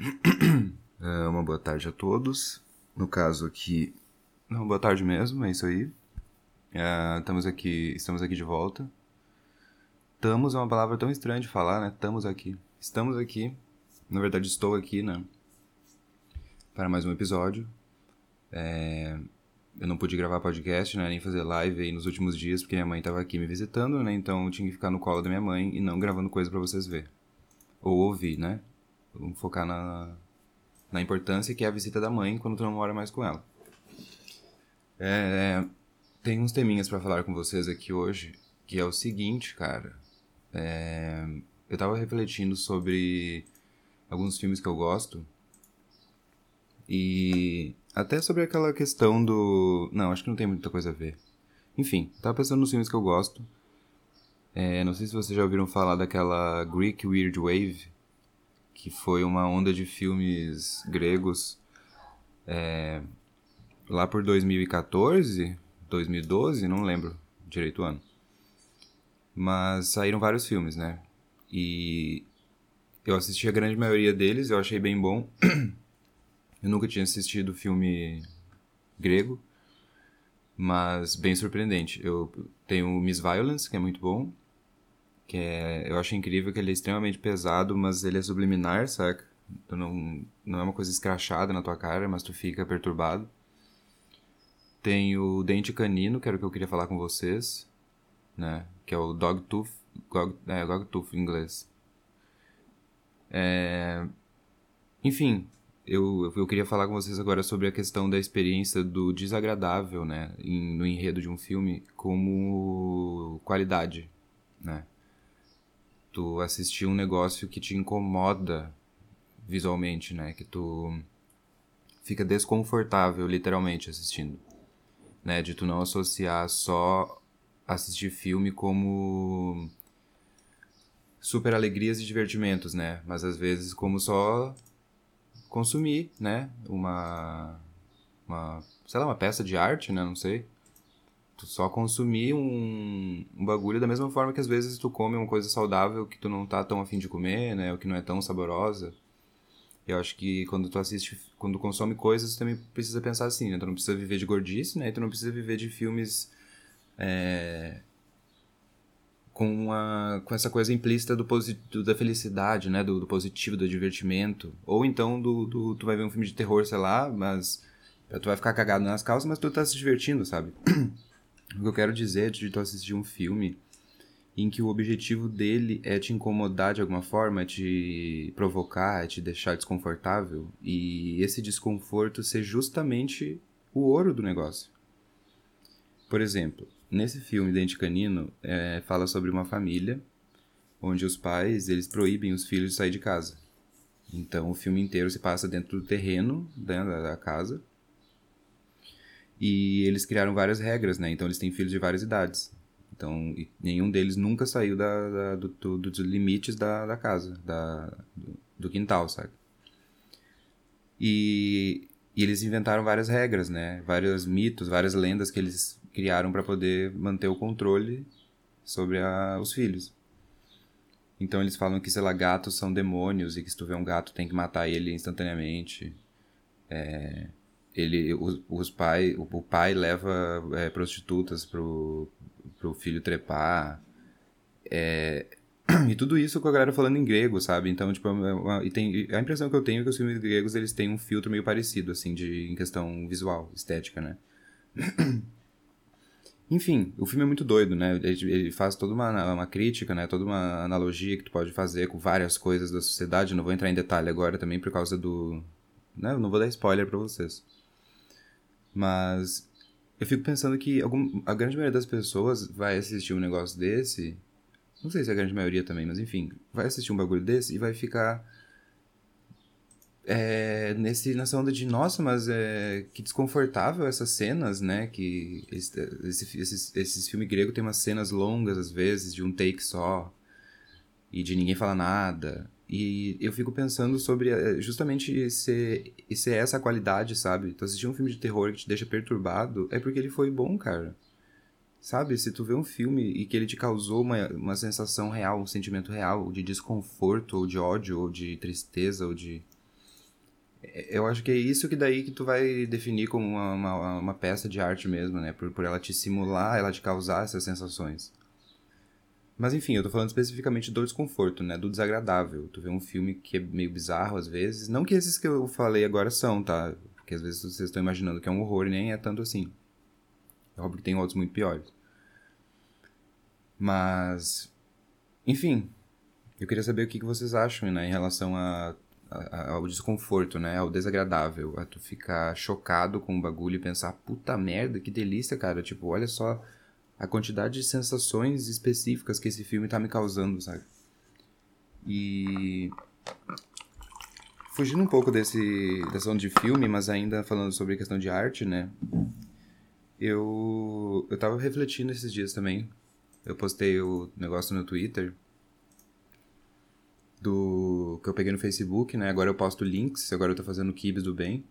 Uh, uma boa tarde a todos. No caso aqui. Não, boa tarde mesmo, é isso aí. Uh, estamos aqui. Estamos aqui de volta. Estamos é uma palavra tão estranha de falar, né? Estamos aqui. Estamos aqui. Na verdade, estou aqui, né? Para mais um episódio. É... Eu não pude gravar podcast, né? Nem fazer live aí nos últimos dias, porque minha mãe estava aqui me visitando, né? Então eu tinha que ficar no colo da minha mãe e não gravando coisa para vocês ver. Ou ouvir, né? Vamos focar na, na importância que é a visita da mãe quando tu não mora mais com ela. É, tem uns teminhas para falar com vocês aqui hoje, que é o seguinte, cara. É, eu tava refletindo sobre alguns filmes que eu gosto e até sobre aquela questão do. Não, acho que não tem muita coisa a ver. Enfim, tava pensando nos filmes que eu gosto. É, não sei se vocês já ouviram falar daquela Greek Weird Wave que foi uma onda de filmes gregos é, lá por 2014, 2012, não lembro direito o ano. Mas saíram vários filmes, né? E eu assisti a grande maioria deles, eu achei bem bom. eu nunca tinha assistido filme grego, mas bem surpreendente. Eu tenho Miss Violence, que é muito bom que é, eu acho incrível que ele é extremamente pesado, mas ele é subliminar, saca? Tu não, não é uma coisa escrachada na tua cara, mas tu fica perturbado. Tem o Dente Canino, que era o que eu queria falar com vocês, né? Que é o Dogtooth, Gog, é, Dogtooth em inglês. É... Enfim, eu, eu queria falar com vocês agora sobre a questão da experiência do desagradável, né? Em, no enredo de um filme como qualidade, né? Tu assistir um negócio que te incomoda visualmente, né? Que tu fica desconfortável literalmente assistindo, né? De tu não associar só assistir filme como super alegrias e divertimentos, né? Mas às vezes como só consumir, né? Uma uma, sei lá, uma peça de arte, né? Não sei tu só consumir um, um bagulho da mesma forma que às vezes tu come uma coisa saudável que tu não tá tão afim de comer, né? Ou que não é tão saborosa. Eu acho que quando tu assiste, quando tu consome coisas, tu também precisa pensar assim, né? Tu não precisa viver de gordice, né? E tu não precisa viver de filmes é, com, a, com essa coisa implícita do, do da felicidade, né? Do, do, positivo, do divertimento. Ou então do, do, tu vai ver um filme de terror, sei lá, mas tu vai ficar cagado nas calças, mas tu tá se divertindo, sabe? O que eu quero dizer é de tu assistir um filme em que o objetivo dele é te incomodar de alguma forma, é te provocar, é te deixar desconfortável, e esse desconforto ser justamente o ouro do negócio. Por exemplo, nesse filme Dente Canino, é, fala sobre uma família onde os pais eles proíbem os filhos de sair de casa. Então o filme inteiro se passa dentro do terreno né, da casa e eles criaram várias regras, né? Então eles têm filhos de várias idades. Então, nenhum deles nunca saiu da, da do, do, dos limites da, da casa, da, do, do quintal, sabe? E, e, eles inventaram várias regras, né? Vários mitos, várias lendas que eles criaram para poder manter o controle sobre a, os filhos. Então eles falam que, sei lá, gatos são demônios e que se tu vê um gato tem que matar ele instantaneamente. É, ele os, os pai, o, o pai leva é, prostitutas pro, pro filho trepar. É, e tudo isso com a galera falando em grego, sabe? Então, tipo, é uma, e tem, a impressão que eu tenho é que os filmes gregos eles têm um filtro meio parecido, assim, de, em questão visual, estética, né? Enfim, o filme é muito doido, né? Ele, ele, faz toda uma, uma crítica, né? Toda uma analogia que tu pode fazer com várias coisas da sociedade. Não vou entrar em detalhe agora também por causa do... Né? Não vou dar spoiler para vocês. Mas eu fico pensando que algum, a grande maioria das pessoas vai assistir um negócio desse. Não sei se é a grande maioria também, mas enfim, vai assistir um bagulho desse e vai ficar. É, nesse, nessa onda de, nossa, mas é, que desconfortável essas cenas, né? Que esse, esse, esses, esses filmes gregos tem umas cenas longas, às vezes, de um take só, e de ninguém falar nada. E eu fico pensando sobre eh, justamente ser, ser essa qualidade, sabe? Tu assistir um filme de terror que te deixa perturbado, é porque ele foi bom, cara. Sabe? Se tu vê um filme e que ele te causou uma, uma sensação real, um sentimento real de desconforto, ou de ódio, ou de tristeza, ou de. eu acho que é isso que daí que tu vai definir como uma, uma, uma peça de arte mesmo, né? Por, por ela te simular, ela te causar essas sensações. Mas enfim, eu tô falando especificamente do desconforto, né? Do desagradável. Tu vê um filme que é meio bizarro às vezes. Não que esses que eu falei agora são, tá? Porque às vezes vocês estão imaginando que é um horror e nem é tanto assim. É óbvio que tem outros muito piores. Mas. Enfim. Eu queria saber o que vocês acham, né? Em relação a, a, ao desconforto, né? Ao desagradável. A tu ficar chocado com o bagulho e pensar, puta merda, que delícia, cara. Tipo, olha só a quantidade de sensações específicas que esse filme tá me causando, sabe? E fugindo um pouco desse dessa onda de filme, mas ainda falando sobre questão de arte, né? Eu eu tava refletindo esses dias também. Eu postei o negócio no Twitter do que eu peguei no Facebook, né? Agora eu posto links, agora eu tô fazendo Kibs do bem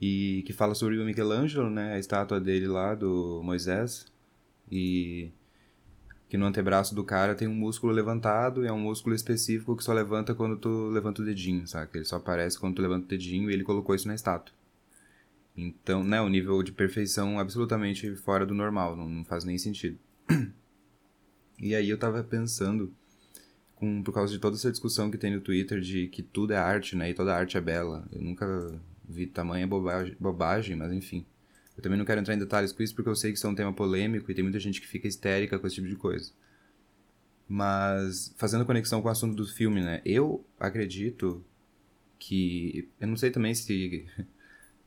e que fala sobre o Michelangelo, né, a estátua dele lá do Moisés e que no antebraço do cara tem um músculo levantado e é um músculo específico que só levanta quando tu levanta o dedinho, sabe? Ele só aparece quando tu levanta o dedinho e ele colocou isso na estátua. Então, né, o nível de perfeição absolutamente fora do normal, não, não faz nem sentido. E aí eu tava pensando, com, por causa de toda essa discussão que tem no Twitter de que tudo é arte, né, e toda arte é bela. Eu nunca vi tamanha bobagem, bobagem, mas enfim. Eu também não quero entrar em detalhes com isso porque eu sei que isso é um tema polêmico e tem muita gente que fica histérica com esse tipo de coisa. Mas, fazendo conexão com o assunto do filme, né? Eu acredito que. Eu não sei também se.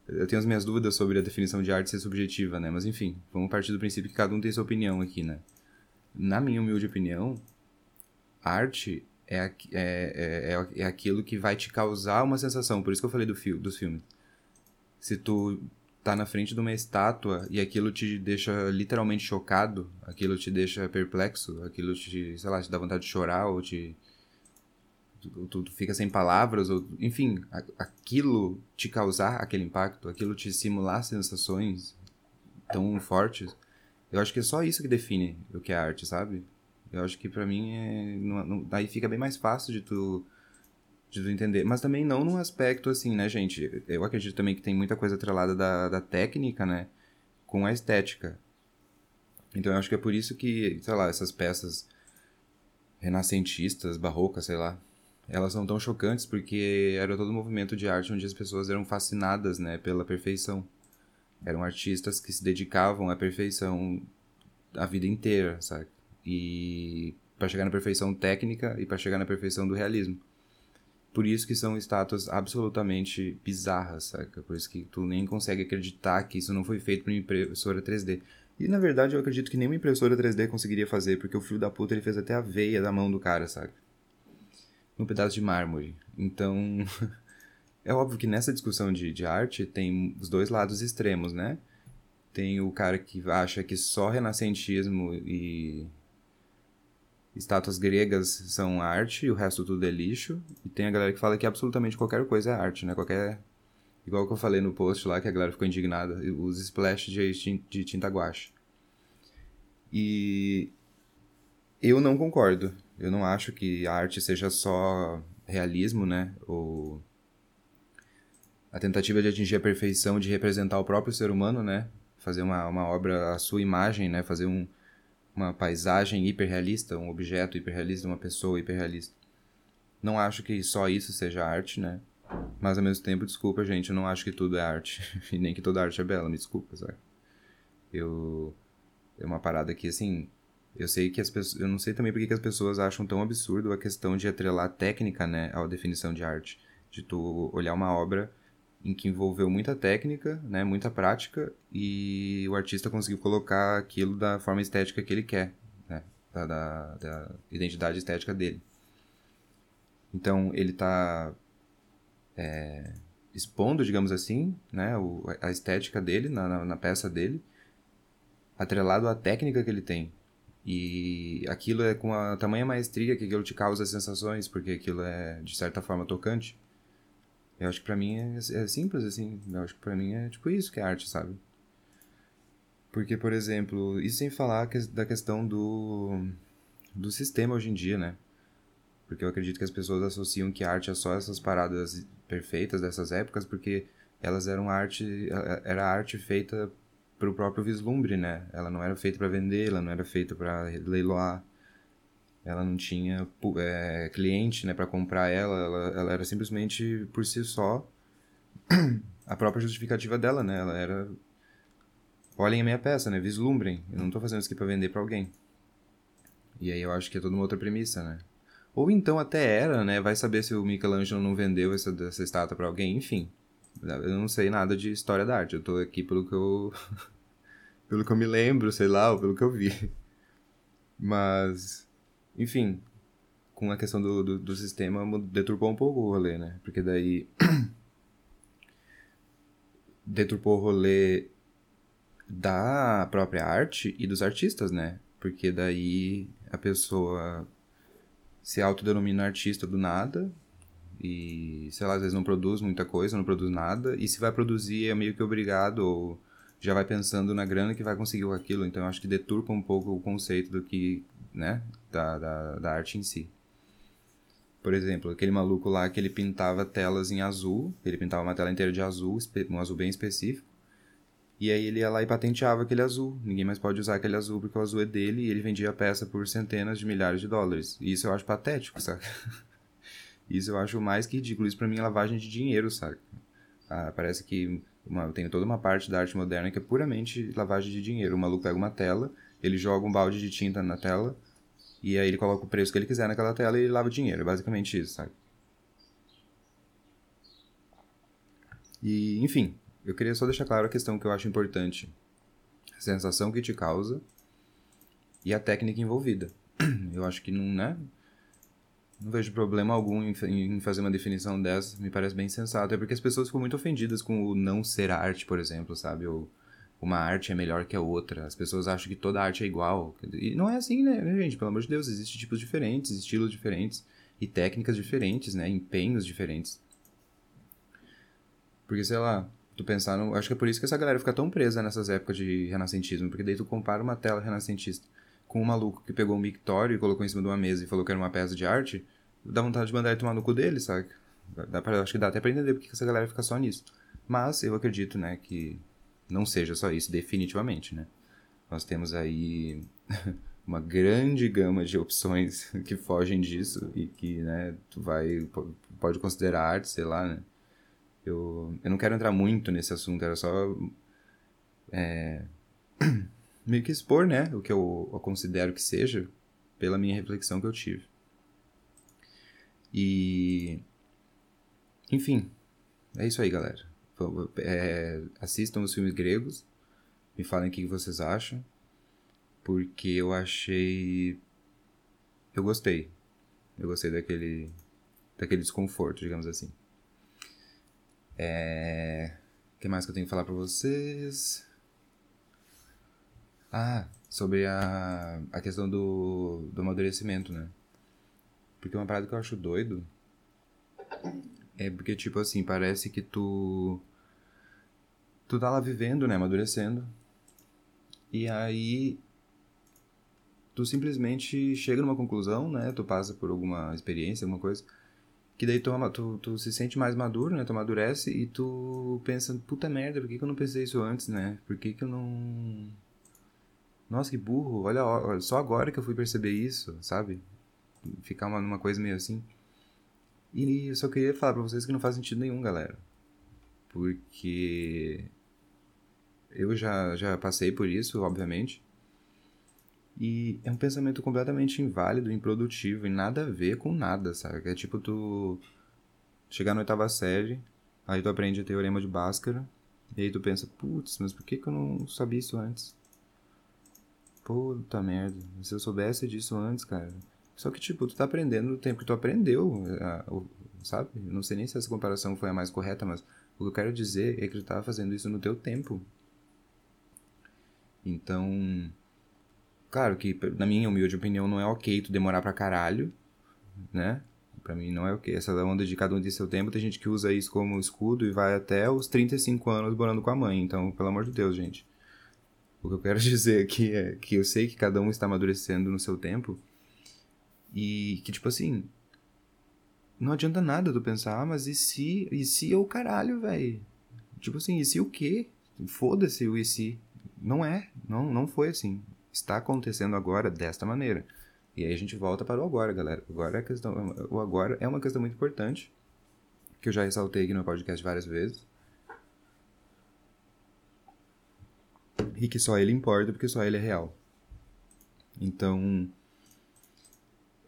Eu tenho as minhas dúvidas sobre a definição de arte ser subjetiva, né? Mas enfim, vamos partir do princípio que cada um tem sua opinião aqui, né? Na minha humilde opinião, arte é, é, é, é, é aquilo que vai te causar uma sensação. Por isso que eu falei do fi dos filmes. Se tu tá na frente de uma estátua e aquilo te deixa literalmente chocado, aquilo te deixa perplexo, aquilo te, sei lá, te dá vontade de chorar ou te tu, tu, fica sem palavras ou enfim, a, aquilo te causar aquele impacto, aquilo te simular sensações tão fortes. Eu acho que é só isso que define o que é arte, sabe? Eu acho que para mim é. Não, não, aí fica bem mais fácil de tu, de tu entender. Mas também não num aspecto assim, né, gente? Eu acredito também que tem muita coisa atrelada da, da técnica, né? Com a estética. Então eu acho que é por isso que, sei lá, essas peças renascentistas, barrocas, sei lá, elas são tão chocantes porque era todo um movimento de arte onde as pessoas eram fascinadas, né, pela perfeição. Eram artistas que se dedicavam à perfeição a vida inteira, sabe? E para chegar na perfeição técnica e para chegar na perfeição do realismo. Por isso que são estátuas absolutamente bizarras, saca? Por isso que tu nem consegue acreditar que isso não foi feito por uma impressora 3D. E na verdade eu acredito que nenhuma impressora 3D conseguiria fazer, porque o filho da puta ele fez até a veia da mão do cara, saca? Num pedaço de mármore. Então, é óbvio que nessa discussão de, de arte tem os dois lados extremos, né? Tem o cara que acha que só renascentismo e estátuas gregas são arte e o resto tudo é lixo. E tem a galera que fala que absolutamente qualquer coisa é arte, né? Qualquer. Igual que eu falei no post lá, que a galera ficou indignada, os splash de, de tinta guache. E eu não concordo. Eu não acho que a arte seja só realismo, né? Ou a tentativa de atingir a perfeição de representar o próprio ser humano, né? Fazer uma, uma obra à sua imagem, né? Fazer um, uma paisagem hiperrealista, um objeto hiperrealista, uma pessoa hiperrealista. Não acho que só isso seja arte, né? Mas ao mesmo tempo, desculpa, gente, eu não acho que tudo é arte. e nem que toda arte é bela, me desculpa, sabe? Eu. É uma parada que, assim. Eu sei que as pessoas. Eu não sei também porque que as pessoas acham tão absurdo a questão de atrelar técnica, né, à definição de arte. De tu olhar uma obra em que envolveu muita técnica, né, muita prática, e o artista conseguiu colocar aquilo da forma estética que ele quer, né, da, da, da identidade estética dele. Então ele está é, expondo, digamos assim, né, o, a estética dele na, na, na peça dele, atrelado à técnica que ele tem. E aquilo é com a tamanha maestria que aquilo te causa sensações, porque aquilo é, de certa forma, tocante. Eu acho que pra mim é, é simples, assim. Eu acho que pra mim é tipo isso que é arte, sabe? Porque, por exemplo, isso sem falar da questão do, do sistema hoje em dia, né? Porque eu acredito que as pessoas associam que arte é só essas paradas perfeitas dessas épocas, porque elas eram arte, era arte feita para o próprio vislumbre, né? Ela não era feita para vender, ela não era feita para leiloar, ela não tinha é, cliente, né, para comprar ela, ela, ela era simplesmente por si só a própria justificativa dela, né? Ela era olhem a minha peça, né? Vislumbrem. Eu não tô fazendo isso aqui para vender para alguém. E aí eu acho que é toda uma outra premissa, né? Ou então até era, né? Vai saber se o Michelangelo não vendeu essa, essa estátua para alguém, enfim. Eu não sei nada de história da arte. Eu tô aqui pelo que eu. pelo que eu me lembro, sei lá, ou pelo que eu vi. Mas. Enfim. Com a questão do, do, do sistema, deturpou um pouco o rolê, né? Porque daí. deturpou o rolê da própria arte e dos artistas, né? Porque daí a pessoa se autodenomina artista do nada e, sei lá, às vezes não produz muita coisa, não produz nada, e se vai produzir é meio que obrigado ou já vai pensando na grana que vai conseguir aquilo, então eu acho que deturpa um pouco o conceito do que, né, da, da, da arte em si. Por exemplo, aquele maluco lá que ele pintava telas em azul, ele pintava uma tela inteira de azul, um azul bem específico, e aí ele ia lá e patenteava aquele azul. Ninguém mais pode usar aquele azul porque o azul é dele e ele vendia a peça por centenas de milhares de dólares. E isso eu acho patético, sabe? Isso eu acho mais que ridículo. Isso pra mim é lavagem de dinheiro, sabe? Ah, parece que uma, tem toda uma parte da arte moderna que é puramente lavagem de dinheiro. O maluco pega uma tela, ele joga um balde de tinta na tela, e aí ele coloca o preço que ele quiser naquela tela e ele lava dinheiro. É basicamente isso, sabe? E, enfim, eu queria só deixar claro a questão que eu acho importante. A sensação que te causa e a técnica envolvida. Eu acho que não, né? Não vejo problema algum em, fazer uma definição dessa, me parece bem sensato. É porque as pessoas ficam muito ofendidas com o não ser arte, por exemplo, sabe? Ou uma arte é melhor que a outra. As pessoas acham que toda arte é igual. E não é assim, né, gente? Pelo amor de Deus, existem tipos diferentes, estilos diferentes e técnicas diferentes, né? Empenhos diferentes. Porque, sei lá, tu pensar no... Acho que é por isso que essa galera fica tão presa nessas épocas de renascentismo, porque daí tu compara uma tela renascentista com um maluco que pegou um mictório e colocou em cima de uma mesa e falou que era uma peça de arte, dá vontade de mandar ele tomar no cu dele, sabe? Dá pra, acho que dá até pra entender porque essa galera fica só nisso. Mas eu acredito, né, que não seja só isso, definitivamente, né? Nós temos aí uma grande gama de opções que fogem disso e que, né, tu vai, pode considerar arte, sei lá, né? Eu, eu não quero entrar muito nesse assunto, era só... É... meio que expor, né, o que eu, eu considero que seja, pela minha reflexão que eu tive. E. Enfim, é isso aí, galera. É, assistam os filmes gregos, me falem o que vocês acham, porque eu achei. Eu gostei. Eu gostei daquele. daquele desconforto, digamos assim. É. O que mais que eu tenho que falar pra vocês? Ah, sobre a, a questão do, do amadurecimento, né? Porque uma parada que eu acho doido é porque, tipo assim, parece que tu. Tu tá lá vivendo, né? Amadurecendo. E aí. Tu simplesmente chega numa conclusão, né? Tu passa por alguma experiência, alguma coisa. Que daí tu, tu, tu se sente mais maduro, né? Tu amadurece e tu pensa, puta merda, por que, que eu não pensei isso antes, né? Por que, que eu não nossa, que burro, olha, olha, só agora que eu fui perceber isso, sabe? Ficar uma, numa coisa meio assim. E eu só queria falar pra vocês que não faz sentido nenhum, galera. Porque eu já, já passei por isso, obviamente. E é um pensamento completamente inválido, improdutivo e nada a ver com nada, sabe? É tipo tu chegar na oitava série, aí tu aprende o teorema de Bhaskara, e aí tu pensa, putz, mas por que, que eu não sabia isso antes? Puta merda, se eu soubesse disso antes, cara. Só que, tipo, tu tá aprendendo no tempo que tu aprendeu, sabe? Não sei nem se essa comparação foi a mais correta, mas o que eu quero dizer é que tu tá fazendo isso no teu tempo. Então, claro que, na minha humilde opinião, não é ok tu demorar pra caralho, né? Pra mim não é ok. Essa onda de cada um de seu tempo, tem gente que usa isso como escudo e vai até os 35 anos morando com a mãe. Então, pelo amor de Deus, gente. O que eu quero dizer aqui é que eu sei que cada um está amadurecendo no seu tempo e que, tipo assim, não adianta nada tu pensar, ah, mas e se, e se é o caralho, velho? Tipo assim, e se o quê? Foda-se o e se. Não é, não, não foi assim. Está acontecendo agora desta maneira. E aí a gente volta para o agora, galera. Agora é questão, o agora é uma questão muito importante, que eu já ressaltei aqui no podcast várias vezes. E que só ele importa, porque só ele é real. Então,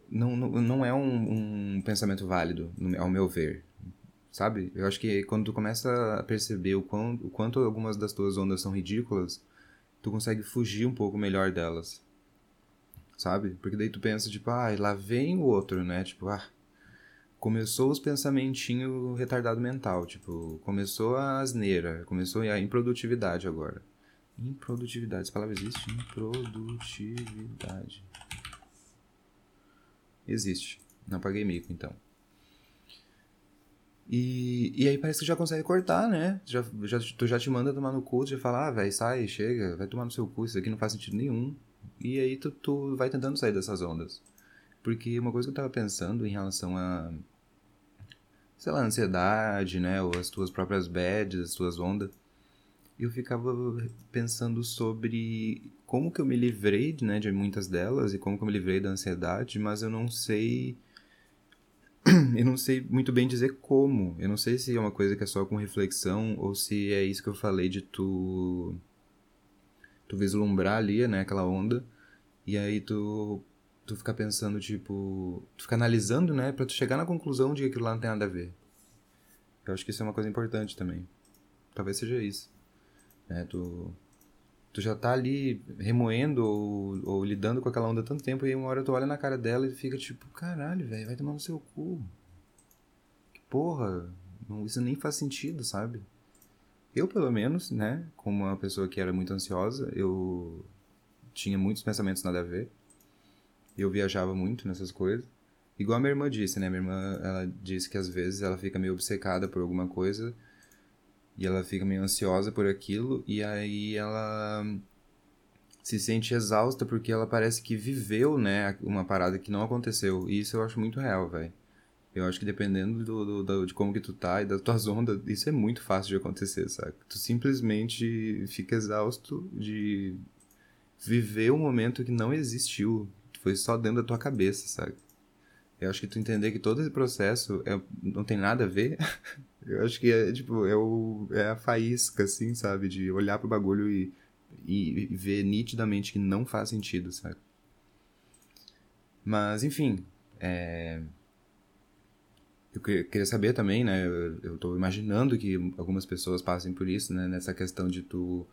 não, não, não é um, um pensamento válido, ao meu ver. Sabe? Eu acho que quando tu começa a perceber o quanto, o quanto algumas das tuas ondas são ridículas, tu consegue fugir um pouco melhor delas. Sabe? Porque daí tu pensa, tipo, ah, lá vem o outro, né? Tipo, ah, começou os pensamentinhos retardado mental, tipo, começou a asneira, começou a improdutividade agora. Improdutividade, essa palavra existe? Improdutividade. Existe. Não paguei mico, então. E, e aí parece que já consegue cortar, né? Já, já, tu já te manda tomar no cu, já fala, ah, velho, sai, chega, vai tomar no seu cu, isso aqui não faz sentido nenhum. E aí tu, tu vai tentando sair dessas ondas. Porque uma coisa que eu tava pensando em relação a, sei lá, ansiedade, né? Ou as tuas próprias bads, as tuas ondas. Eu ficava pensando sobre como que eu me livrei né, de muitas delas e como que eu me livrei da ansiedade, mas eu não sei. Eu não sei muito bem dizer como. Eu não sei se é uma coisa que é só com reflexão ou se é isso que eu falei de tu. Tu vislumbrar ali, né, aquela onda, e aí tu. Tu ficar pensando, tipo. Tu ficar analisando, né, pra tu chegar na conclusão de que aquilo lá não tem nada a ver. Eu acho que isso é uma coisa importante também. Talvez seja isso. Né, tu tu já tá ali remoendo ou, ou, lidando com aquela onda tanto tempo e uma hora tu olha na cara dela e fica tipo, caralho, velho, vai tomar no seu cu. Que porra, não, isso nem faz sentido, sabe? Eu, pelo menos, né, como uma pessoa que era muito ansiosa, eu tinha muitos pensamentos nada a ver. Eu viajava muito nessas coisas. Igual a minha irmã disse, né? Minha irmã, ela disse que às vezes ela fica meio obcecada por alguma coisa e ela fica meio ansiosa por aquilo e aí ela se sente exausta porque ela parece que viveu, né, uma parada que não aconteceu. E isso eu acho muito real, velho. Eu acho que dependendo do, do, do, de como que tu tá e das tuas ondas, isso é muito fácil de acontecer, sabe? Tu simplesmente fica exausto de viver um momento que não existiu. Foi só dentro da tua cabeça, sabe? Eu acho que tu entender que todo esse processo é, não tem nada a ver Eu acho que é, tipo, é, o, é a faísca, assim, sabe? De olhar pro bagulho e, e, e ver nitidamente que não faz sentido, sabe? Mas, enfim, é... Eu queria saber também, né? Eu, eu tô imaginando que algumas pessoas passem por isso, né? Nessa questão de tu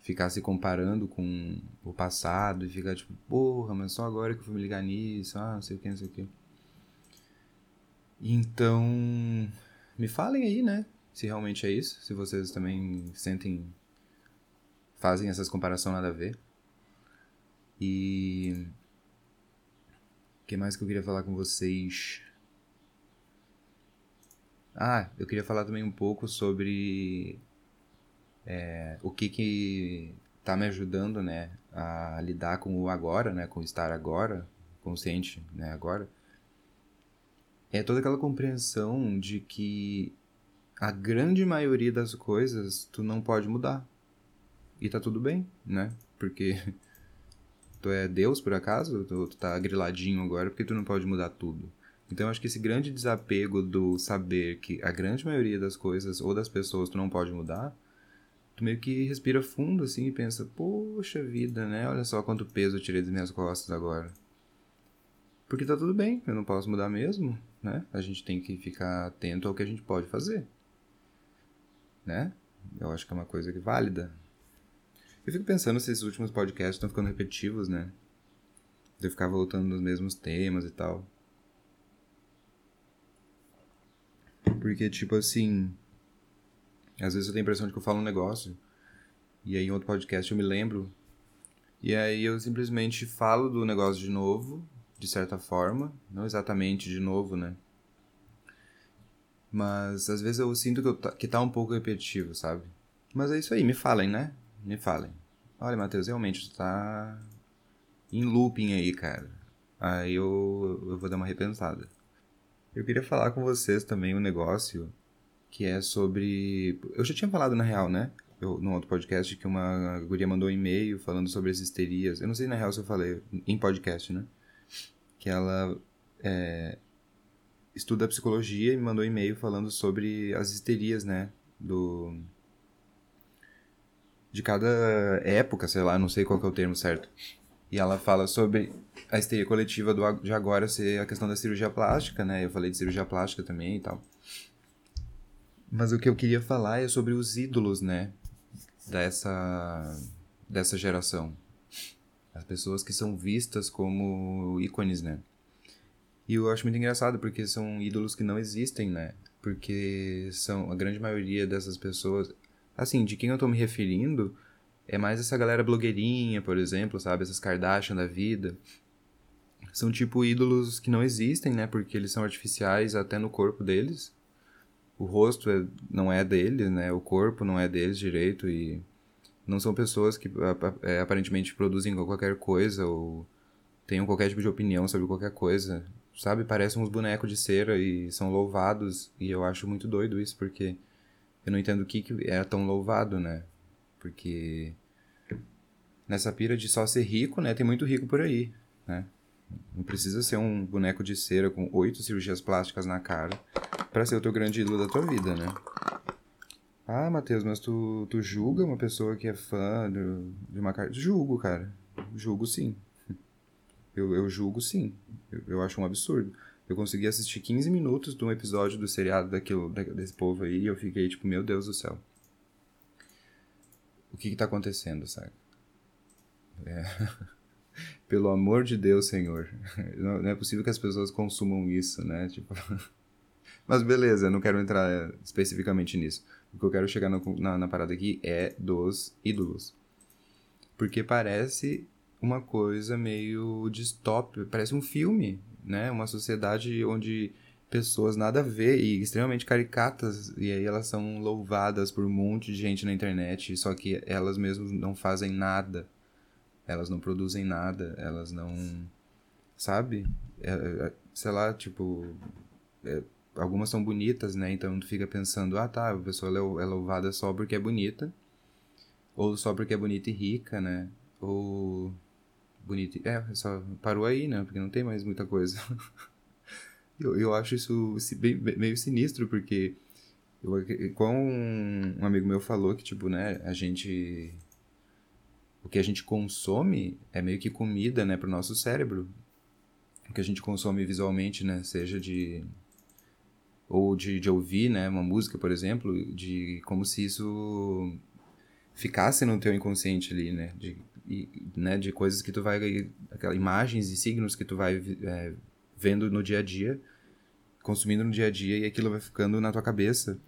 ficar se comparando com o passado e ficar tipo, porra, mas só agora que eu fui me ligar nisso, ah, não sei o que, não sei o que. Então, me falem aí, né? Se realmente é isso. Se vocês também sentem. fazem essas comparações nada a ver. E. O que mais que eu queria falar com vocês? Ah, eu queria falar também um pouco sobre. É, o que que tá me ajudando, né? A lidar com o agora, né? Com o estar agora, consciente, né? Agora é toda aquela compreensão de que a grande maioria das coisas tu não pode mudar. E tá tudo bem, né? Porque tu é Deus por acaso? Tu, tu tá griladinho agora porque tu não pode mudar tudo. Então acho que esse grande desapego do saber que a grande maioria das coisas ou das pessoas tu não pode mudar, tu meio que respira fundo assim e pensa, poxa vida, né? Olha só quanto peso eu tirei das minhas costas agora. Porque tá tudo bem, eu não posso mudar mesmo, né? A gente tem que ficar atento ao que a gente pode fazer. Né? Eu acho que é uma coisa que é válida. Eu fico pensando se esses últimos podcasts estão ficando repetitivos, né? De eu ficar voltando nos mesmos temas e tal. Porque, tipo assim. Às vezes eu tenho a impressão de que eu falo um negócio. E aí em outro podcast eu me lembro. E aí eu simplesmente falo do negócio de novo de certa forma, não exatamente de novo, né? Mas às vezes eu sinto que, eu tá, que tá um pouco repetitivo, sabe? Mas é isso aí, me falem, né? Me falem. Olha, Matheus, realmente tu tá em looping aí, cara. Aí eu, eu vou dar uma repensada. Eu queria falar com vocês também um negócio que é sobre. Eu já tinha falado na real, né? Eu, no outro podcast que uma guria mandou um e-mail falando sobre as histerias. Eu não sei na real se eu falei em podcast, né? Que ela é, estuda psicologia e me mandou um e-mail falando sobre as histerias, né? Do de cada época, sei lá, não sei qual é o termo certo. E ela fala sobre a histeria coletiva do, de agora ser a questão da cirurgia plástica, né? Eu falei de cirurgia plástica também e tal. Mas o que eu queria falar é sobre os ídolos, né? Dessa, dessa geração. As pessoas que são vistas como ícones, né? E eu acho muito engraçado porque são ídolos que não existem, né? Porque são a grande maioria dessas pessoas. Assim, de quem eu tô me referindo é mais essa galera blogueirinha, por exemplo, sabe? Essas Kardashian da vida. São tipo ídolos que não existem, né? Porque eles são artificiais até no corpo deles. O rosto é, não é deles, né? O corpo não é deles direito e não são pessoas que é, aparentemente produzem qualquer coisa ou tenham qualquer tipo de opinião sobre qualquer coisa. Sabe? Parecem uns bonecos de cera e são louvados. E eu acho muito doido isso, porque eu não entendo o que, que é tão louvado, né? Porque nessa pira de só ser rico, né? Tem muito rico por aí, né? Não precisa ser um boneco de cera com oito cirurgias plásticas na cara para ser o teu grande ídolo da tua vida, né? Ah, Matheus, mas tu, tu julga uma pessoa que é fã de, de uma cara. Julgo, cara. Julgo sim. Eu, eu julgo sim. Eu, eu acho um absurdo. Eu consegui assistir 15 minutos de um episódio do seriado daquilo, desse povo aí e eu fiquei tipo, meu Deus do céu o que está acontecendo, sabe? É. Pelo amor de Deus, Senhor. Não, é possível que as pessoas consumam isso, né? Tipo... Mas beleza, não quero entrar especificamente nisso. O que eu quero chegar no, na, na parada aqui é dos ídolos. Porque parece uma coisa meio distópica, parece um filme, né? Uma sociedade onde pessoas nada a ver e extremamente caricatas, e aí elas são louvadas por um monte de gente na internet, só que elas mesmas não fazem nada. Elas não produzem nada, elas não. Sabe? É, é, sei lá, tipo. É, algumas são bonitas, né? Então tu fica pensando, ah tá, a pessoa é louvada só porque é bonita. Ou só porque é bonita e rica, né? Ou. Bonita. É, só parou aí, né? Porque não tem mais muita coisa. Eu, eu acho isso bem, meio sinistro, porque eu, um amigo meu falou que, tipo, né, a gente... O que a gente consome é meio que comida, né, pro nosso cérebro. O que a gente consome visualmente, né, seja de... Ou de, de ouvir, né, uma música, por exemplo, de como se isso ficasse no teu inconsciente ali, né, de, e, né, de coisas que tu vai... Aquelas imagens e signos que tu vai é, vendo no dia a dia, consumindo no dia a dia, e aquilo vai ficando na tua cabeça.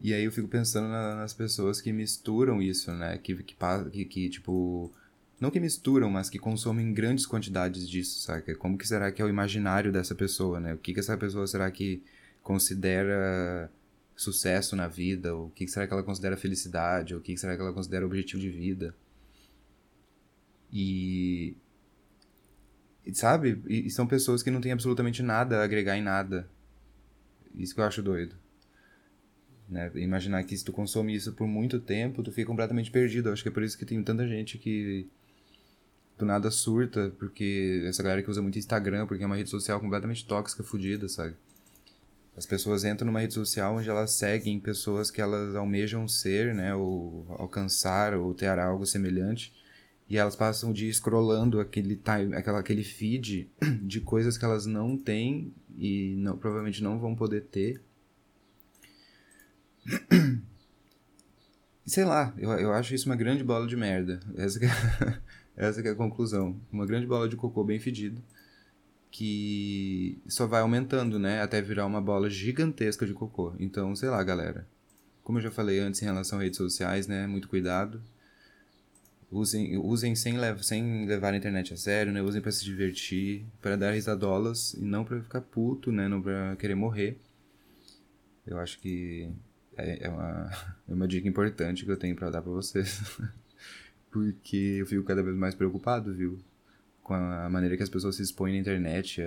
E aí eu fico pensando na, nas pessoas que misturam isso, né? Que, que, que, que, tipo. Não que misturam, mas que consomem grandes quantidades disso, sabe? Como que será que é o imaginário dessa pessoa, né? O que, que essa pessoa será que considera sucesso na vida? O que, será que ela considera felicidade? O que, que será que ela considera objetivo de vida? E Sabe? E, são pessoas que não têm absolutamente nada a agregar em nada. Isso que eu acho doido. Né? Imaginar que se tu consome isso por muito tempo, tu fica completamente perdido. Eu acho que é por isso que tem tanta gente que do nada surta, porque essa galera que usa muito Instagram, porque é uma rede social completamente tóxica, fodida, sabe? As pessoas entram numa rede social onde elas seguem pessoas que elas almejam ser, né, ou alcançar, ou ter algo semelhante. E elas passam o dia scrollando aquele, time, aquela, aquele feed de coisas que elas não têm e não, provavelmente não vão poder ter. Sei lá, eu, eu acho isso uma grande bola de merda. Essa é, essa é a conclusão. Uma grande bola de cocô bem fedido. Que só vai aumentando, né? Até virar uma bola gigantesca de cocô. Então, sei lá, galera. Como eu já falei antes em relação a redes sociais, né? Muito cuidado Usem, usem sem, lev sem levar a internet a sério, né? Usem para se divertir, para dar risadolas e não para ficar puto, né? Não para querer morrer. Eu acho que é, é, uma, é uma dica importante que eu tenho para dar para vocês. Porque eu fico cada vez mais preocupado, viu? Com a maneira que as pessoas se expõem na internet.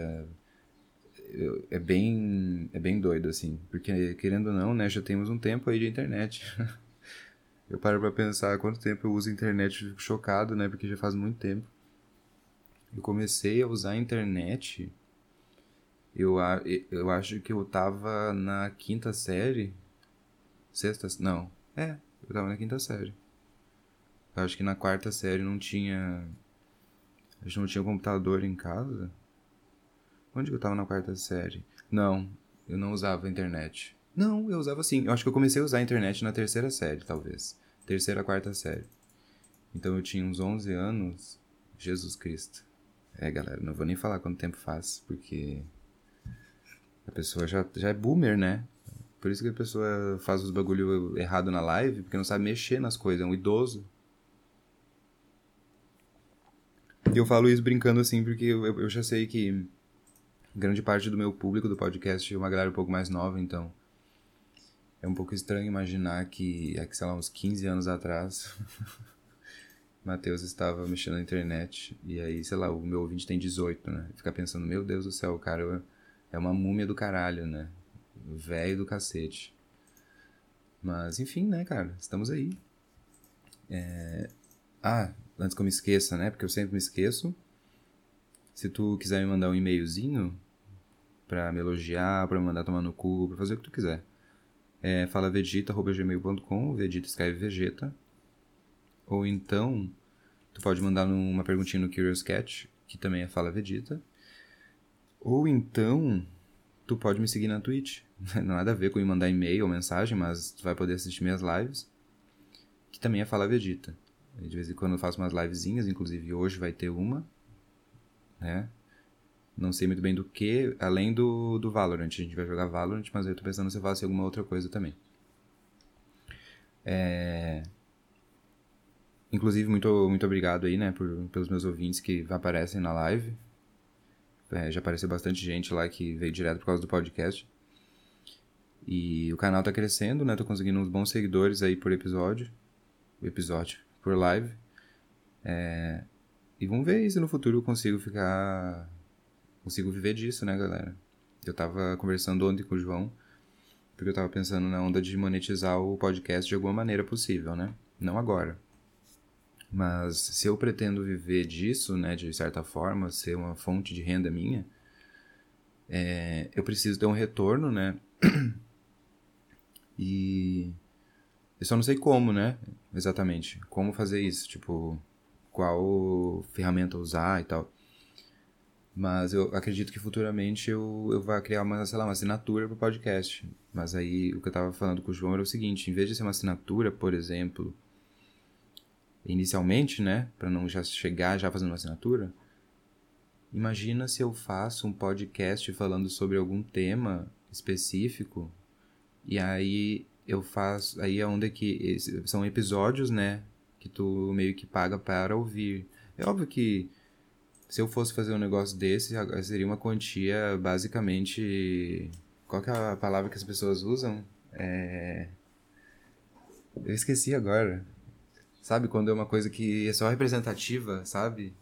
Eu, é bem é bem doido assim, porque querendo ou não, né, já temos um tempo aí de internet. eu paro para pensar quanto tempo eu uso internet, fico chocado, né, porque já faz muito tempo. Eu comecei a usar a internet eu, eu acho que eu tava na quinta série. Sexta. Não. É, eu tava na quinta série. Eu acho que na quarta série não tinha. A gente não tinha computador em casa. Onde eu tava na quarta série? Não, eu não usava internet. Não, eu usava sim. Eu acho que eu comecei a usar a internet na terceira série, talvez. Terceira, quarta série. Então eu tinha uns 11 anos. Jesus Cristo. É, galera, não vou nem falar quanto tempo faz, porque a pessoa já, já é boomer, né? Por isso que a pessoa faz os bagulho errado na live, porque não sabe mexer nas coisas, é um idoso. E eu falo isso brincando assim, porque eu, eu já sei que grande parte do meu público do podcast é uma galera um pouco mais nova, então é um pouco estranho imaginar que, é sei lá, uns 15 anos atrás, Matheus estava mexendo na internet, e aí, sei lá, o meu ouvinte tem 18, né? Fica pensando, meu Deus do céu, o cara é uma múmia do caralho, né? Velho do cacete. Mas, enfim, né, cara? Estamos aí. É... Ah, antes que eu me esqueça, né? Porque eu sempre me esqueço. Se tu quiser me mandar um e-mailzinho pra me elogiar, pra me mandar tomar no cu, pra fazer o que tu quiser. É falavegeta.gmail.com, Vegeta escreve Vegeta. Ou então, tu pode mandar uma perguntinha no Curious Cat, que também é Fala Vegeta. Ou então, tu pode me seguir na Twitch. Não nada a ver com me mandar e-mail ou mensagem, mas tu vai poder assistir minhas lives. Que também é Fala Vegeta. De vez em quando eu faço umas livezinhas, inclusive hoje vai ter uma. Né? Não sei muito bem do que, além do, do Valorant. A gente vai jogar Valorant, mas eu tô pensando se eu faço alguma outra coisa também. É... Inclusive, muito, muito obrigado aí, né, por, pelos meus ouvintes que aparecem na live. É, já apareceu bastante gente lá que veio direto por causa do podcast. E o canal tá crescendo, né? Tô conseguindo uns bons seguidores aí por episódio. Episódio. Por live. É... E vamos ver se no futuro eu consigo ficar. Consigo viver disso, né, galera? Eu tava conversando ontem com o João. Porque eu tava pensando na onda de monetizar o podcast de alguma maneira possível, né? Não agora. Mas se eu pretendo viver disso, né, de certa forma, ser uma fonte de renda minha, é, eu preciso ter um retorno, né? e eu só não sei como, né? Exatamente. Como fazer isso, tipo, qual ferramenta usar e tal. Mas eu acredito que futuramente eu, eu vá criar uma, sei lá, uma assinatura para o podcast. Mas aí o que eu estava falando com o João era o seguinte, em vez de ser uma assinatura, por exemplo, inicialmente, né, para não já chegar já fazendo uma assinatura, imagina se eu faço um podcast falando sobre algum tema específico e aí eu faço, aí é onde é que são episódios, né, que tu meio que paga para ouvir. É óbvio que se eu fosse fazer um negócio desse, seria uma quantia basicamente. Qual que é a palavra que as pessoas usam? É. Eu esqueci agora. Sabe? Quando é uma coisa que é só representativa, sabe?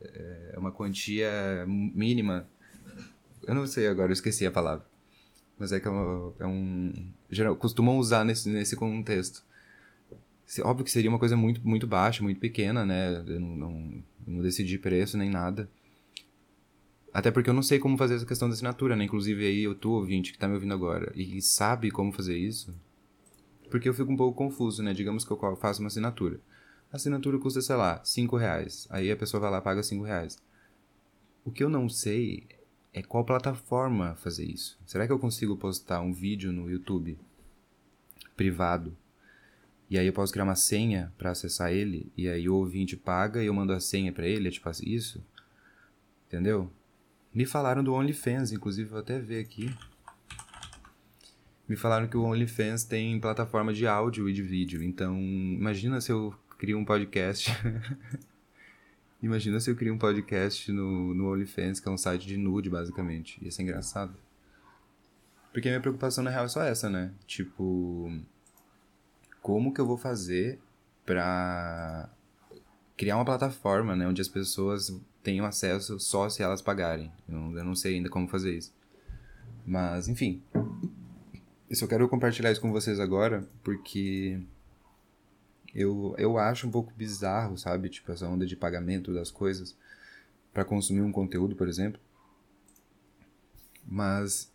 É uma quantia mínima. Eu não sei agora, eu esqueci a palavra. Mas é que é, uma, é um. Geral, costumam usar nesse, nesse contexto. Óbvio que seria uma coisa muito, muito baixa, muito pequena, né? Eu não, não, não decidi preço nem nada. Até porque eu não sei como fazer essa questão da assinatura, né? Inclusive aí eu tô ouvinte que tá me ouvindo agora e sabe como fazer isso, porque eu fico um pouco confuso, né? Digamos que eu faço uma assinatura. A assinatura custa, sei lá, 5 reais. Aí a pessoa vai lá e paga 5 reais. O que eu não sei é qual plataforma fazer isso. Será que eu consigo postar um vídeo no YouTube privado e aí eu posso criar uma senha para acessar ele e aí o ouvinte paga e eu mando a senha para ele, é tipo isso? Entendeu? Me falaram do OnlyFans, inclusive vou até ver aqui. Me falaram que o OnlyFans tem plataforma de áudio e de vídeo. Então, imagina se eu crio um podcast. imagina se eu crio um podcast no, no OnlyFans, que é um site de nude, basicamente. Ia ser engraçado. Porque a minha preocupação, na real, é só essa, né? Tipo, como que eu vou fazer pra criar uma plataforma, né? Onde as pessoas tenham acesso só se elas pagarem. Eu, eu não sei ainda como fazer isso. Mas, enfim. Eu só quero compartilhar isso com vocês agora, porque eu, eu acho um pouco bizarro, sabe? Tipo, essa onda de pagamento das coisas para consumir um conteúdo, por exemplo. Mas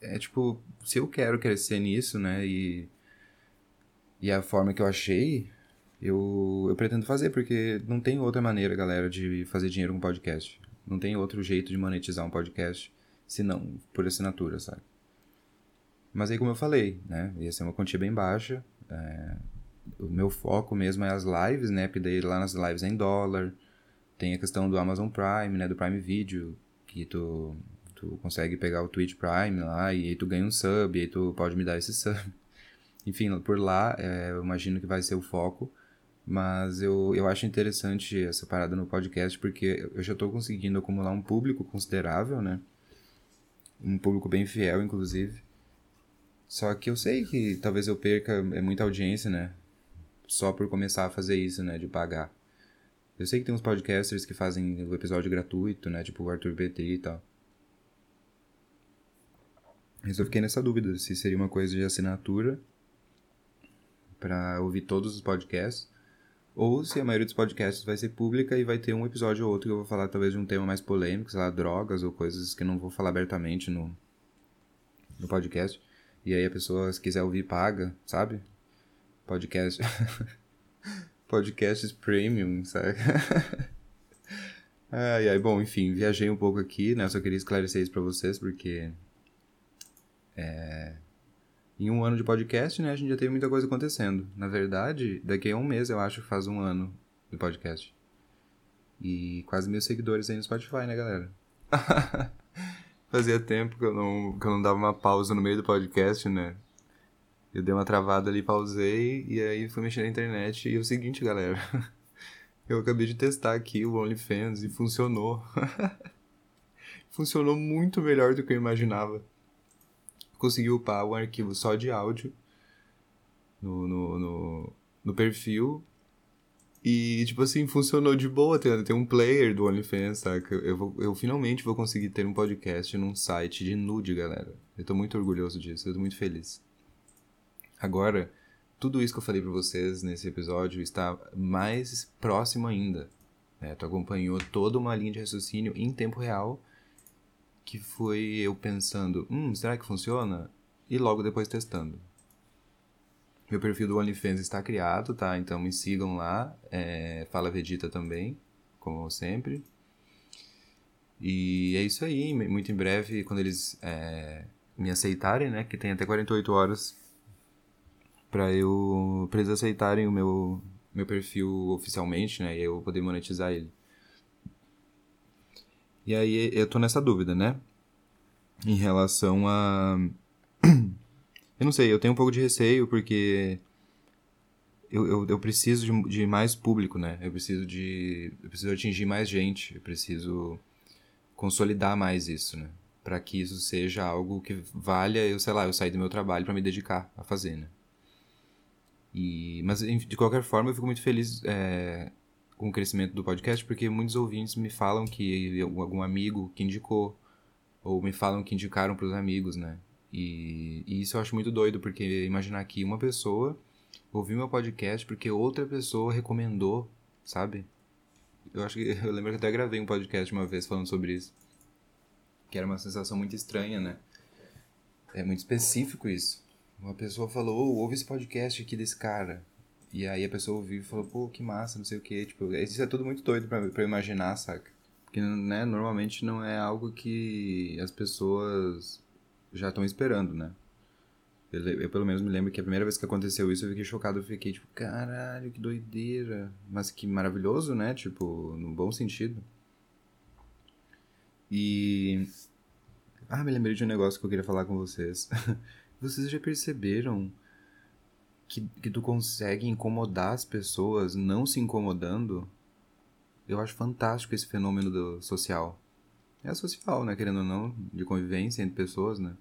é tipo, se eu quero crescer nisso, né, e e a forma que eu achei, eu, eu pretendo fazer, porque não tem outra maneira, galera, de fazer dinheiro com podcast. Não tem outro jeito de monetizar um podcast, senão por assinatura, sabe? Mas aí, como eu falei, né, ia ser uma quantia bem baixa, é, o meu foco mesmo é as lives, né, porque daí lá nas lives é em dólar, tem a questão do Amazon Prime, né, do Prime Video, que tu, tu consegue pegar o Twitch Prime lá e aí tu ganha um sub, e aí tu pode me dar esse sub. Enfim, por lá, é, eu imagino que vai ser o foco. Mas eu, eu acho interessante essa parada no podcast porque eu já estou conseguindo acumular um público considerável, né? Um público bem fiel, inclusive. Só que eu sei que talvez eu perca é muita audiência, né? Só por começar a fazer isso, né? De pagar. Eu sei que tem uns podcasters que fazem o episódio gratuito, né? Tipo o Arthur Petri e tal. Mas eu fiquei nessa dúvida se seria uma coisa de assinatura para ouvir todos os podcasts, ou se a maioria dos podcasts vai ser pública e vai ter um episódio ou outro que eu vou falar talvez de um tema mais polêmico, sei lá, drogas ou coisas que eu não vou falar abertamente no, no podcast. E aí a pessoa, se quiser ouvir, paga, sabe? Podcast. Podcasts premium, sabe? ai, ai, bom, enfim, viajei um pouco aqui, né? Só queria esclarecer isso pra vocês, porque. É, em um ano de podcast, né, a gente já teve muita coisa acontecendo. Na verdade, daqui a um mês eu acho que faz um ano de podcast. E quase mil seguidores aí no Spotify, né, galera? Fazia tempo que eu, não, que eu não dava uma pausa no meio do podcast, né? Eu dei uma travada ali, pausei, e aí fui mexer na internet. E é o seguinte, galera. Eu acabei de testar aqui o OnlyFans e funcionou. funcionou muito melhor do que eu imaginava consegui upar um arquivo só de áudio no, no, no, no perfil. E, tipo assim, funcionou de boa. Tem, tem um player do OnlyFans, saca? Eu, vou, eu finalmente vou conseguir ter um podcast num site de nude, galera. Eu tô muito orgulhoso disso, eu tô muito feliz. Agora, tudo isso que eu falei pra vocês nesse episódio está mais próximo ainda. É, tu acompanhou toda uma linha de raciocínio em tempo real que foi eu pensando, hum, será que funciona? E logo depois testando. Meu perfil do OnlyFans está criado, tá? Então me sigam lá. É, Fala Vegeta também, como sempre. E é isso aí. Muito em breve, quando eles é, me aceitarem, né? Que tem até 48 horas para eu pra eles aceitarem o meu, meu perfil oficialmente, né? E eu poder monetizar ele. E aí eu tô nessa dúvida, né? Em relação a. eu não sei, eu tenho um pouco de receio porque. Eu, eu, eu preciso de, de, mais público, né? Eu preciso de. Eu preciso atingir mais gente. Eu preciso consolidar mais isso, né? Para que isso seja algo que valha eu, sei lá, eu sair do meu trabalho para me dedicar a fazer, né? E, mas de qualquer forma eu fico muito feliz é, com o crescimento do podcast, porque muitos ouvintes me falam que algum amigo que indicou, ou me falam que indicaram para os amigos, né? E, e, isso eu acho muito doido, porque imaginar que uma pessoa ouviu meu podcast porque outra pessoa recomendou, sabe? Eu acho que eu lembro que até gravei um podcast uma vez falando sobre isso. Que era uma sensação muito estranha, né? É muito específico isso. Uma pessoa falou, oh, ouve esse podcast aqui desse cara. E aí a pessoa ouviu e falou, pô, que massa, não sei o que. Tipo, isso é tudo muito doido pra, pra imaginar, saca? Porque, né, normalmente não é algo que as pessoas já estão esperando, né? Eu, eu, pelo menos me lembro que a primeira vez que aconteceu isso eu fiquei chocado, eu fiquei tipo, caralho, que doideira. Mas que maravilhoso, né? Tipo, no bom sentido. E. Ah, me lembrei de um negócio que eu queria falar com vocês. vocês já perceberam que, que tu consegue incomodar as pessoas não se incomodando, eu acho fantástico esse fenômeno do social. É social, né? Querendo ou não, de convivência entre pessoas, né?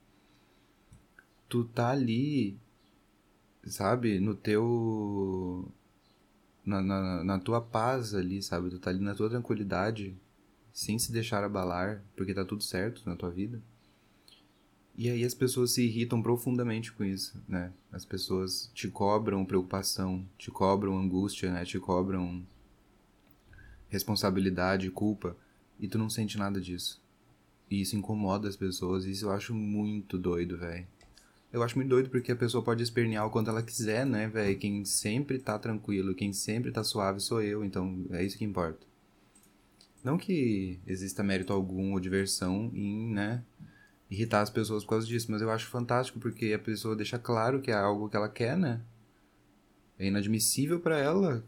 Tu tá ali, sabe, no teu. Na, na, na tua paz ali, sabe? Tu tá ali na tua tranquilidade sem se deixar abalar, porque tá tudo certo na tua vida. E aí as pessoas se irritam profundamente com isso, né? As pessoas te cobram preocupação, te cobram angústia, né? Te cobram responsabilidade, culpa, e tu não sente nada disso. E isso incomoda as pessoas, e isso eu acho muito doido, velho. Eu acho muito doido porque a pessoa pode espernear o quanto ela quiser, né, velho? Quem sempre tá tranquilo, quem sempre tá suave sou eu, então é isso que importa. Não que exista mérito algum ou diversão em, né, irritar as pessoas por causa disso, mas eu acho fantástico porque a pessoa deixa claro que é algo que ela quer, né? É inadmissível para ela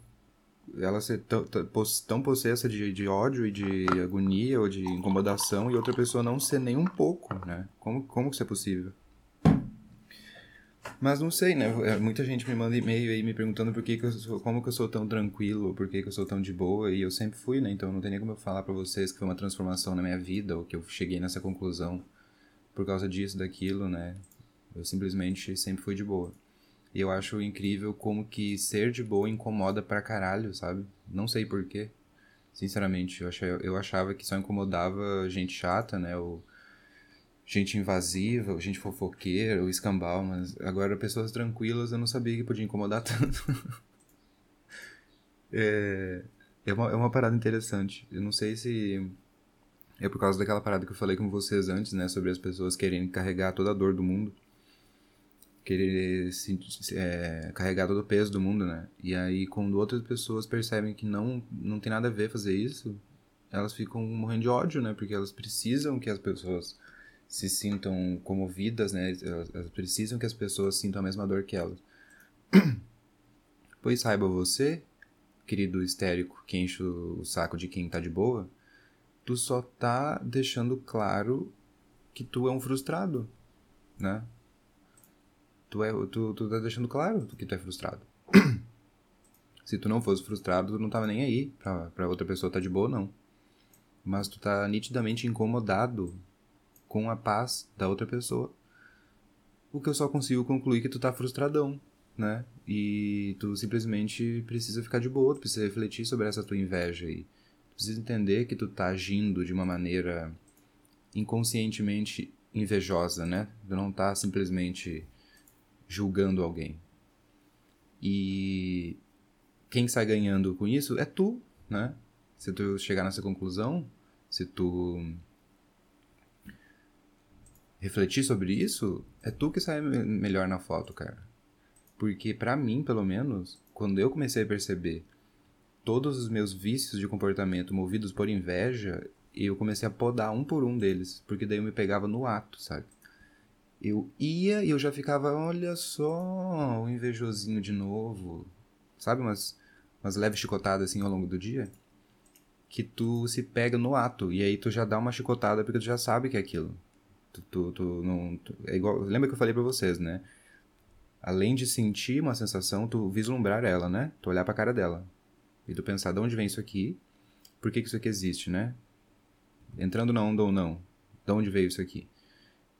ela ser tão, tão possessa de, de ódio e de agonia ou de incomodação e outra pessoa não ser nem um pouco, né? Como, como isso é possível? Mas não sei, né? É, muita gente me manda e-mail aí me perguntando por que, que eu sou, como que eu sou tão tranquilo, por que, que eu sou tão de boa, e eu sempre fui, né? Então não tem nem como eu falar para vocês que foi uma transformação na minha vida, ou que eu cheguei nessa conclusão por causa disso, daquilo, né? Eu simplesmente sempre fui de boa. E eu acho incrível como que ser de boa incomoda pra caralho, sabe? Não sei porquê. Sinceramente, eu achava, eu achava que só incomodava gente chata, né? Ou gente invasiva, ou gente fofoqueira, ou escambau, mas agora pessoas tranquilas eu não sabia que podia incomodar tanto. é, é, uma, é uma parada interessante. Eu não sei se é por causa daquela parada que eu falei com vocês antes, né? Sobre as pessoas querendo carregar toda a dor do mundo. Querer se, é, carregar todo o peso do mundo, né? E aí, quando outras pessoas percebem que não, não tem nada a ver fazer isso, elas ficam morrendo de ódio, né? Porque elas precisam que as pessoas se sintam comovidas, né? Elas, elas precisam que as pessoas sintam a mesma dor que elas. pois saiba você, querido histérico que enche o saco de quem tá de boa, tu só tá deixando claro que tu é um frustrado, né? Tu, é, tu, tu tá deixando claro que tu é frustrado. Se tu não fosse frustrado, tu não tava nem aí pra, pra outra pessoa tá de boa, não. Mas tu tá nitidamente incomodado com a paz da outra pessoa. O que eu só consigo concluir que tu tá frustradão, né? E tu simplesmente precisa ficar de boa, tu precisa refletir sobre essa tua inveja aí. Precisa entender que tu tá agindo de uma maneira inconscientemente invejosa, né? Tu não tá simplesmente julgando alguém. E quem sai ganhando com isso é tu, né? Se tu chegar nessa conclusão, se tu refletir sobre isso, é tu que sai melhor na foto, cara. Porque para mim, pelo menos, quando eu comecei a perceber todos os meus vícios de comportamento movidos por inveja, eu comecei a podar um por um deles, porque daí eu me pegava no ato, sabe? Eu ia e eu já ficava, olha só, o invejosinho de novo. Sabe umas, umas leves chicotadas assim ao longo do dia? Que tu se pega no ato, e aí tu já dá uma chicotada porque tu já sabe que é aquilo. Tu, tu, tu não. Tu, é igual, lembra que eu falei para vocês, né? Além de sentir uma sensação, tu vislumbrar ela, né? Tu olhar pra cara dela. E tu pensar, de onde vem isso aqui? Por que, que isso aqui existe, né? Entrando na onda ou não. De onde veio isso aqui?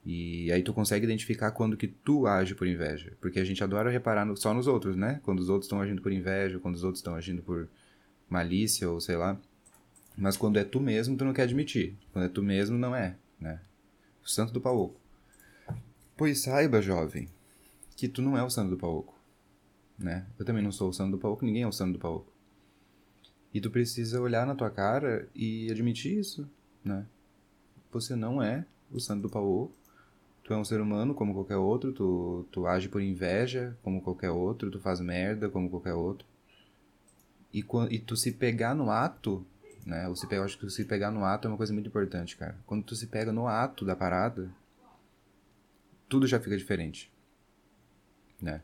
E aí tu consegue identificar quando que tu age por inveja. Porque a gente adora reparar no, só nos outros, né? Quando os outros estão agindo por inveja, quando os outros estão agindo por malícia ou sei lá. Mas quando é tu mesmo, tu não quer admitir. Quando é tu mesmo, não é, né? o santo do pau oco. Pois saiba, jovem, que tu não é o santo do pau oco, né? Eu também não sou o santo do pau oco, ninguém é o santo do pau oco. E tu precisa olhar na tua cara e admitir isso, né? Você não é o santo do pau oco. Tu é um ser humano como qualquer outro, tu, tu age por inveja como qualquer outro, tu faz merda como qualquer outro. E, e tu se pegar no ato né? Você pega, eu acho que se pegar no ato é uma coisa muito importante, cara. Quando tu se pega no ato da parada, tudo já fica diferente, né?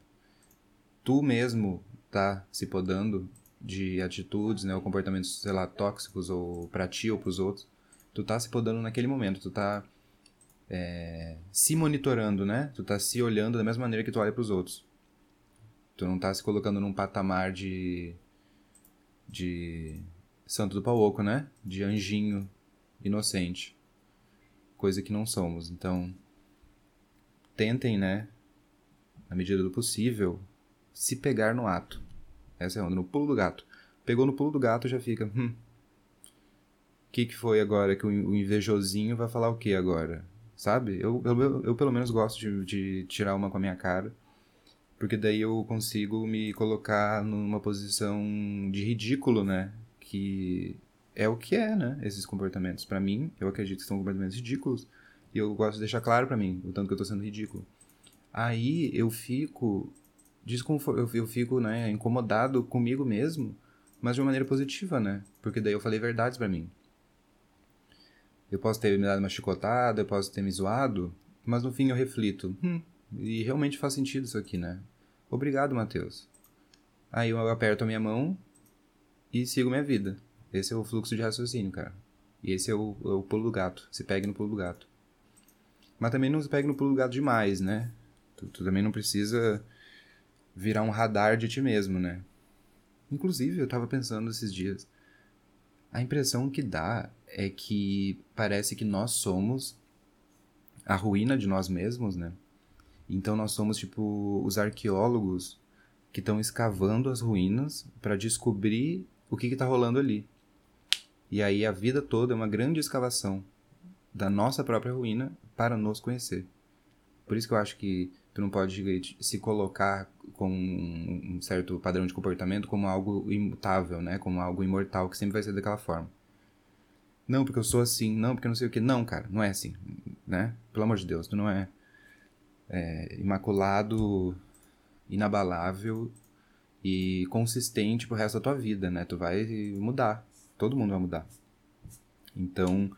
Tu mesmo tá se podando de atitudes, né, ou comportamentos, sei lá, tóxicos ou para ti ou pros outros. Tu tá se podando naquele momento, tu tá é, se monitorando, né? Tu tá se olhando da mesma maneira que tu olha pros outros. Tu não tá se colocando num patamar de de santo do pau oco, né? De anjinho inocente. Coisa que não somos. Então, tentem, né? Na medida do possível, se pegar no ato. Essa é a onda, no pulo do gato. Pegou no pulo do gato já fica. Hum. Que, que foi agora? Que o invejosinho vai falar o que agora? Sabe? Eu, eu, eu, pelo menos gosto de, de tirar uma com a minha cara. Porque daí eu consigo me colocar numa posição de ridículo, né? Que é o que é, né? Esses comportamentos. para mim, eu acredito que são comportamentos ridículos. E eu gosto de deixar claro para mim o tanto que eu tô sendo ridículo. Aí eu fico desconfort... eu fico, né, incomodado comigo mesmo, mas de uma maneira positiva, né? Porque daí eu falei verdades para mim. Eu posso ter me dado uma chicotada, eu posso ter me zoado, mas no fim eu reflito. Hum, e realmente faz sentido isso aqui, né? Obrigado, Matheus. Aí eu aperto a minha mão e sigo minha vida. Esse é o fluxo de raciocínio, cara. E esse é o, é o pulo do gato. Se pegue no pulo do gato. Mas também não se pegue no pulo do gato demais, né? Tu, tu também não precisa virar um radar de ti mesmo, né? Inclusive, eu tava pensando esses dias. A impressão que dá é que parece que nós somos a ruína de nós mesmos, né? Então nós somos tipo os arqueólogos que estão escavando as ruínas para descobrir o que está rolando ali. E aí a vida toda é uma grande escavação da nossa própria ruína para nos conhecer. Por isso que eu acho que tu não pode se colocar com um certo padrão de comportamento como algo imutável, né? Como algo imortal que sempre vai ser daquela forma. Não, porque eu sou assim. Não, porque não sei o que. Não, cara, não é assim, né? Pelo amor de Deus, tu não é, é imaculado, inabalável e consistente pro resto da tua vida, né? Tu vai mudar. Todo mundo vai mudar. Então,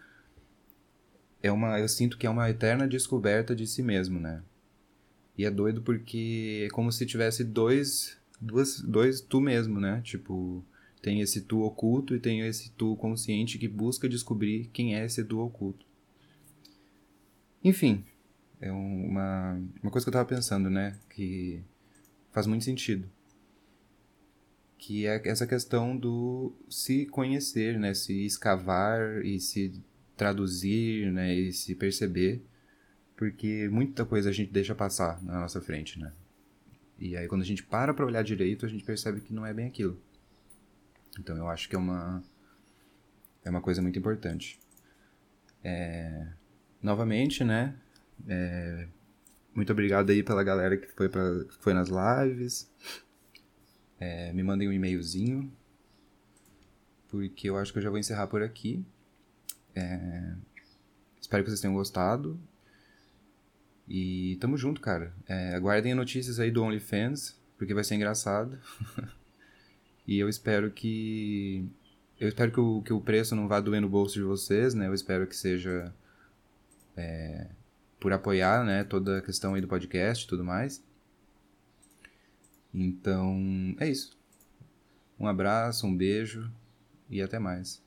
é uma, eu sinto que é uma eterna descoberta de si mesmo, né? E é doido porque é como se tivesse dois, duas, dois tu mesmo, né? Tipo, tem esse tu oculto e tem esse tu consciente que busca descobrir quem é esse tu oculto. Enfim, é uma, uma coisa que eu tava pensando, né? Que faz muito sentido. Que é essa questão do se conhecer, né? Se escavar e se traduzir, né? E se perceber porque muita coisa a gente deixa passar na nossa frente, né? E aí quando a gente para pra olhar direito, a gente percebe que não é bem aquilo. Então eu acho que é uma é uma coisa muito importante. É, novamente, né? É, muito obrigado aí pela galera que foi, pra, que foi nas lives. É, me mandem um e-mailzinho. Porque eu acho que eu já vou encerrar por aqui. É, espero que vocês tenham gostado. E tamo junto, cara. É, aguardem notícias aí do OnlyFans, porque vai ser engraçado. e eu espero que. Eu espero que o, que o preço não vá doer no bolso de vocês, né? Eu espero que seja. É, por apoiar, né? Toda a questão aí do podcast e tudo mais. Então, é isso. Um abraço, um beijo e até mais.